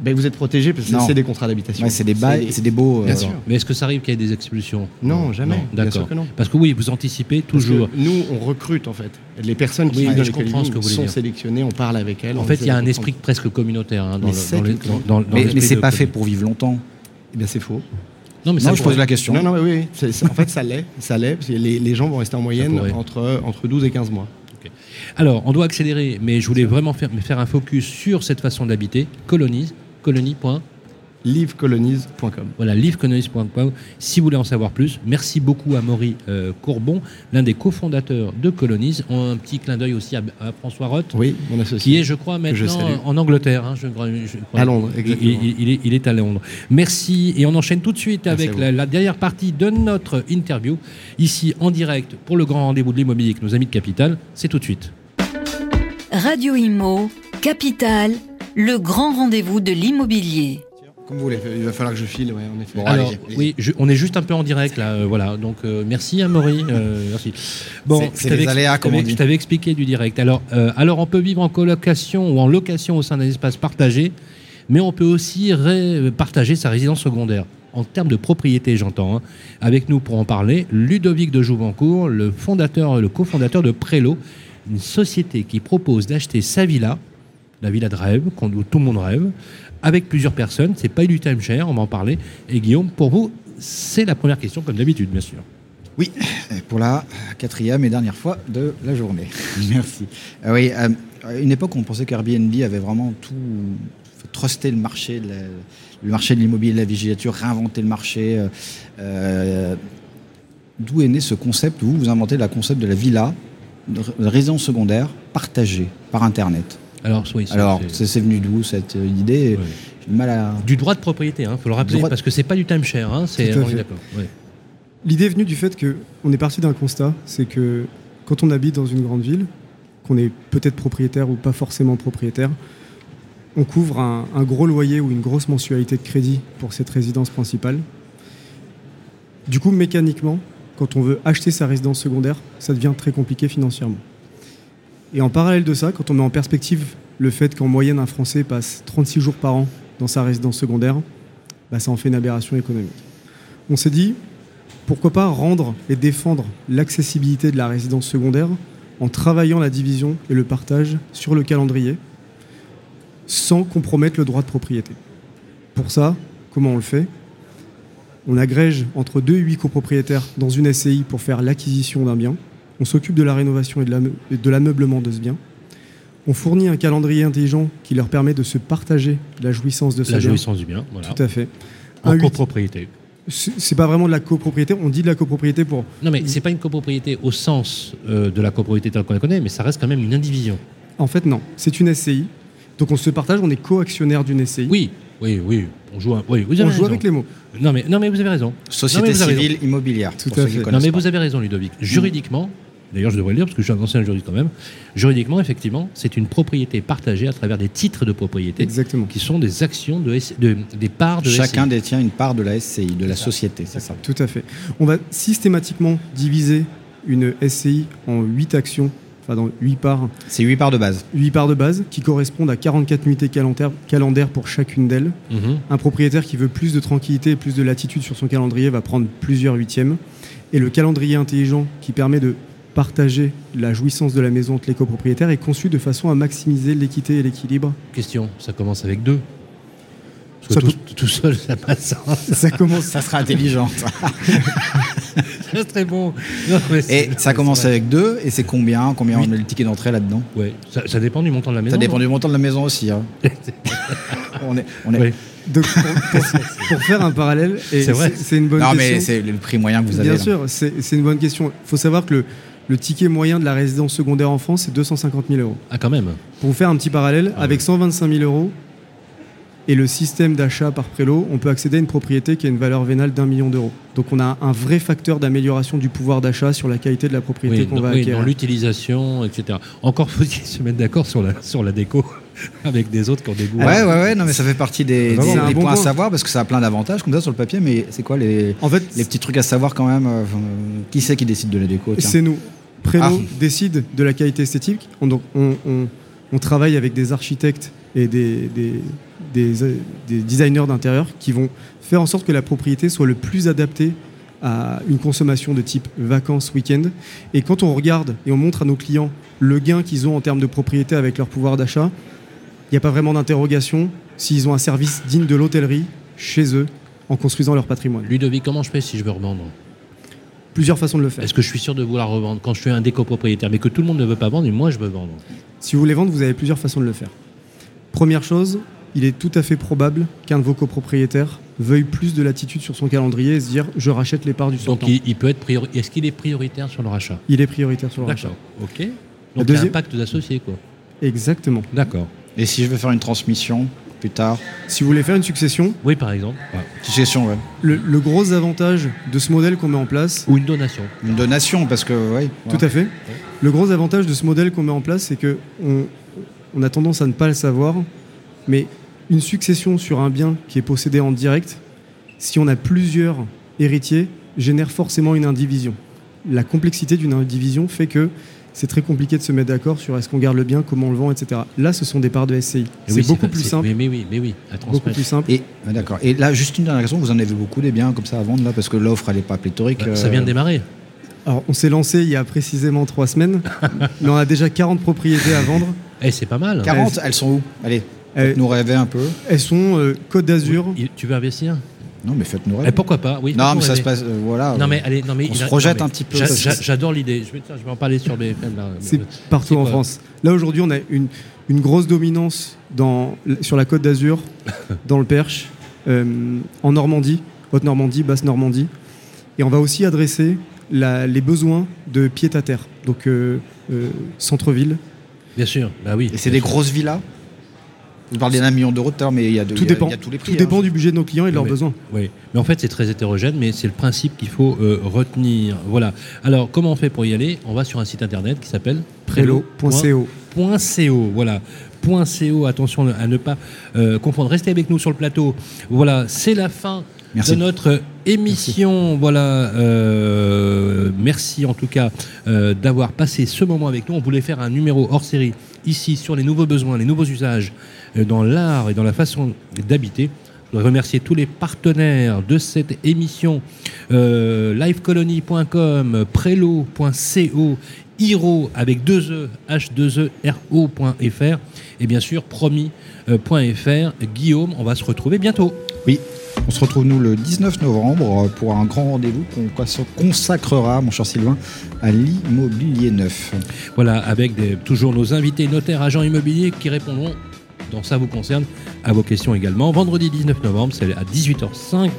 Ben, vous êtes protégé parce que c'est des contrats d'habitation.
Ouais, c'est des bails, c'est des beaux.
Bien
euh,
sûr.
Mais est-ce que ça arrive qu'il y ait des expulsions
Non, jamais.
D'accord.
sûr que non.
Parce que oui, vous anticipez
Parce que
toujours.
nous, on recrute en fait. Les personnes qui
Oui,
vivent
mais
dans
je
les
comprends ce que vous
sont
dire.
sélectionnées, on parle avec elles.
En fait, il y a un esprit presque communautaire hein, dans,
Mais
le-
c'est
pas fait pour vivre longtemps.
Eh bien, c'est faux.
Non, mais ça
Non, je pose la question.
Non, non, mais oui, en fait, ça l'est. Ça l'est. parce que les, les gens vont rester en moyenne entre, entre 12 et 15 mois.
Alors, on doit accélérer, mais je voulais vraiment faire, faire un focus sur cette façon d'habiter. Colonies, colonie. point.
livecolonies.com.
Voilà, livecolonies.com. Si vous voulez en savoir plus, merci beaucoup à Maury euh, Courbon, l'un des cofondateurs de Colonies. Un petit clin d'œil aussi à, à François Roth,
Oui, mon associé.
qui est, je crois, maintenant en Angleterre. hein, je crois- je crois.
À Londres,
Il-
exactement.
Il, il est, il est à Londres. Merci. Et on enchaîne tout de suite
Merci
avec la, la dernière partie de notre interview, ici en direct pour le grand rendez-vous de l'immobilier avec nos amis de Capital. C'est tout de suite.
Radio Imo, Capital, le grand rendez-vous de l'immobilier.
Comme vous voulez, il va falloir que je file, ouais, en effet.
Bon,
Alors,
allez-y, allez-y.
oui, je- on est juste un peu en direct là, euh, voilà. Donc, euh, merci à Maury, euh, merci. Bon,
C'est-
je t'avais
les aléas,
je
comme on
t'avais-
dit.
Je t'avais expliqué du direct. Alors, euh, alors, on peut vivre en colocation ou en location au sein d'un espace partagé, mais on peut aussi ré- partager sa résidence secondaire. En termes de propriété, j'entends. hein. Avec nous pour en parler, Ludovic de Jouvencourt, le fondateur, le cofondateur de Prélo, une société qui propose d'acheter sa villa, la villa de rêve, qu'on- où tout le monde rêve, avec plusieurs personnes. C'est pas du timeshare, on va en parler. Et Guillaume, pour vous, c'est la première question, comme d'habitude, bien sûr.
Oui, pour la quatrième et dernière fois de la journée. Merci. Ah oui, euh, à une époque, on pensait qu'Airbnb avait vraiment tout truster le marché, de la- le marché de l'immobilier, de la vigilature, réinventer le marché. euh, euh, D'où est né ce concept Vous, vous inventez le concept de la villa, de résidence secondaire partagée par Internet?
Alors, oui, ça,
Alors,
c'est-
venu d'où cette euh, idée du mal à.
du droit de propriété, il faut le rappeler,
Droit
parce que c'est pas du timeshare, hein, c'est on d'accord.
L'idée est venue du fait qu'on est parti d'un constat, c'est que quand on habite dans une grande ville, qu'on est peut-être propriétaire ou pas forcément propriétaire, on couvre un, un gros loyer ou une grosse mensualité de crédit pour cette résidence principale. Du coup, mécaniquement, quand on veut acheter sa résidence secondaire, ça devient très compliqué financièrement. Et en parallèle de ça, quand on met en perspective le fait qu'en moyenne un Français passe 36 jours par an dans sa résidence secondaire, bah, ça en fait une aberration économique. On s'est dit, pourquoi pas rendre et défendre l'accessibilité de la résidence secondaire en travaillant la division et le partage sur le calendrier sans compromettre le droit de propriété. Pour ça, comment on le fait? On agrège entre 2 et 8 copropriétaires dans une SCI pour faire l'acquisition d'un bien. On s'occupe de la rénovation et de l'ameublement de ce bien. On fournit un calendrier intelligent qui leur permet de se partager la jouissance de ce
La
bien.
jouissance du bien, voilà.
Tout à fait.
En
Un
copropriété.
c'est pas vraiment de la copropriété, on dit de la copropriété pour
Non, mais c'est pas une copropriété au sens euh, de la copropriété telle qu'on la connaît, mais ça reste quand même une indivision.
En fait, non. C'est une SCI. Donc on se partage, on est co-actionnaire d'une SCI.
Oui, oui, oui. On joue, un- oui, vous avez
on
raison.
joue avec les mots.
Non mais, non, mais vous avez raison.
Société
avez
civile immobilière.
Tout
pour
à
ceux qui
fait.
Non, mais
pas.
vous avez raison, Ludovic. Juridiquement, d'ailleurs, je devrais le dire parce que je suis un ancien juriste quand même. Juridiquement, effectivement, c'est une propriété partagée à travers des titres de propriété
Exactement.
qui sont des actions de, de- des parts de
Chacun
SCI.
détient une part de la SCI, de la société, c'est ça.
Tout à fait. On va systématiquement diviser une SCI en 8 actions, enfin dans 8 parts,
C'est 8 parts de base.
8 parts de base qui correspondent à 44 nuitées calendaires- calendaires pour chacune d'elles.
Mhm.
Un propriétaire qui veut plus de tranquillité et plus de latitude sur son calendrier va prendre plusieurs huitièmes. Et le calendrier intelligent qui permet de partager la jouissance de la maison entre les copropriétaires est conçu de façon à maximiser l'équité et l'équilibre.
Question, ça commence avec deux. Parce
Ça
que tout, tout seul, ça passe.
Ça commence
Ça sera intelligent.
c'est très bon. Non, mais
Et ça commence avec 2 et c'est combien Combien
Oui.
on met le ticket d'entrée là-dedans?
Ouais, ça, ça dépend du montant de la maison.
Ça dépend du montant de la maison aussi. hein. on est, on est...
Oui.
Donc, pour, pour- pour faire un parallèle,
C'est vrai.
c'est c'est une bonne
Non,
question.
mais c'est le prix moyen que vous avez.
Bien
là.
sûr, c'est c'est une bonne question. Il faut savoir que le, le ticket moyen de la résidence secondaire en France, c'est 250 000 euros.
Ah, quand même.
Pour vous faire un petit parallèle,
Ah
avec 125 000 euros et le système d'achat par prélo, on peut accéder à une propriété qui a une valeur vénale d'un million d'euros. Donc on a un vrai facteur d'amélioration du pouvoir d'achat sur la qualité de la propriété
Oui,
qu'on va
oui,
acquérir.
dans l'utilisation, etc. Encore faut-il se mettre d'accord sur la, sur la déco avec des autres qui ont des goûts.
Ouais, ouais, ouais, non, mais ça fait partie des, des-
c'est un
des
bon
points à savoir parce que ça a plein d'avantages comme ça sur le papier, mais c'est quoi les,
En fait,
les petits trucs à savoir quand même euh, euh, Qui c'est qui décide de la déco
c'est nous. Prélo
Ah.
décide de la qualité esthétique. On, donc, on, on- on travaille avec des architectes et des, des, des- des designers d'intérieur qui vont faire en sorte que la propriété soit le plus adaptée à une consommation de type vacances, week-end. Et quand on regarde et on montre à nos clients le gain qu'ils ont en termes de propriété avec leur pouvoir d'achat, il n'y a pas vraiment d'interrogation s'ils ont un service digne de l'hôtellerie chez eux en construisant leur patrimoine.
Ludovic, comment je fais si je veux revendre?
Plusieurs façons de le faire.
Est-ce que je suis sûr de vouloir revendre quand je suis un décopropriétaire, mais que tout le monde ne veut pas vendre et moi je veux vendre
Si vous voulez vendre, vous avez plusieurs façons de le faire. Première chose, il est tout à fait probable qu'un de vos copropriétaires veuille plus de latitude sur son calendrier et se dire je rachète les parts du
Donc
sortant.
il, il peut être priori- Est-ce qu'il est prioritaire sur le rachat?
Il est prioritaire sur le rachat.
D'accord. Ok. Donc il y a
deuxième-
un pacte d'associés quoi.
Exactement.
D'accord.
Et si je veux faire une transmission plus tard
Si vous voulez faire une succession,
Oui, par exemple. Ouais.
Succession, ouais.
le, le gros avantage de ce modèle qu'on met en place,
Ou une donation.
Une donation, parce que, ouais.
tout à fait, le gros avantage de ce modèle qu'on met en place, c'est que on, on a tendance à ne pas le savoir, mais une succession sur un bien qui est possédé en direct, si on a plusieurs héritiers, génère forcément une indivision. La complexité d'une indivision fait que c'est très compliqué de se mettre d'accord sur est-ce qu'on garde le bien, comment on le vend, etc. Là, ce sont des parts de SCI.
Et
C'est
oui,
beaucoup plus simple.
Mais, mais oui, mais oui, à
Beaucoup plus simple.
Et, ah, d'accord. Et là, juste une dernière question, vous en avez beaucoup des biens comme ça à vendre, là, parce que l'offre, elle n'est pas pléthorique.
Bah, Ça
euh,
vient de démarrer.
Alors, on s'est lancé il y a précisément trois semaines, mais on a déjà 40 propriétés à vendre.
Eh, c'est pas mal.
40, elles sont où? Allez,
Euh,
faites-nous rêver un peu.
elles sont euh, Côte d'Azur.
Tu veux investir?
Non, mais faites-nous
Eh,
rêver.
pourquoi pas Oui.
non, mais ça
rêver.
se passe. euh, voilà.
Non mais allez, non mais
On
il
se
a-
projette
non, mais
un petit peu,
J'adore l'idée. Je vais, tiens, je vais en parler sur BFM là.
C'est partout en
quoi
France. Là, aujourd'hui, on a une, une grosse dominance dans, sur la Côte d'Azur, dans le Perche, euh, en Normandie, Haute-Normandie, Basse-Normandie. Et on va aussi adresser la- les besoins de pied-à-terre, donc euh, euh, centre-ville.
Bien sûr. Bah oui.
Et c'est des
sûr.
grosses villas? Vous parliez d'un million d'euros tout à l'heure, mais il y a, de-
Tout
il y a-
dépend.
il y a tous les prix.
Tout
hein.
dépend du budget de nos clients et de leurs besoins.
Oui, mais en fait c'est très hétérogène, mais c'est le principe qu'il faut euh, retenir. Voilà. Alors comment on fait pour y aller? On va sur un site internet qui s'appelle
Prélo.co.
.co, voilà. .co, attention à ne pas euh, confondre. Restez avec nous sur le plateau. Voilà, c'est la fin
Merci.
de notre émission. Voilà, euh, merci en tout cas euh, d'avoir passé ce moment avec nous. On voulait faire un numéro hors série ici sur les nouveaux besoins, les nouveaux usages euh, dans l'art et dans la façon d'habiter. Je voudrais remercier tous les partenaires de cette émission, euh, livecolony.com, prelo.co, Hiro avec deux E, H2ERO.fr et bien sûr promis.fr. Guillaume, on va se retrouver bientôt.
Oui. On se retrouve nous le 19 novembre pour un grand rendez-vous qu'on cons- consacrera, mon cher Sylvain, à l'immobilier neuf.
Voilà, avec toujours nos invités notaires, agents immobiliers qui répondront, dans ça vous concerne, à vos questions également. Vendredi 19 novembre, c'est à 18h05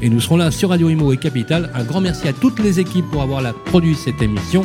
et nous serons là sur Radio Imo et Capital. Un grand merci à toutes les équipes pour avoir produit cette émission.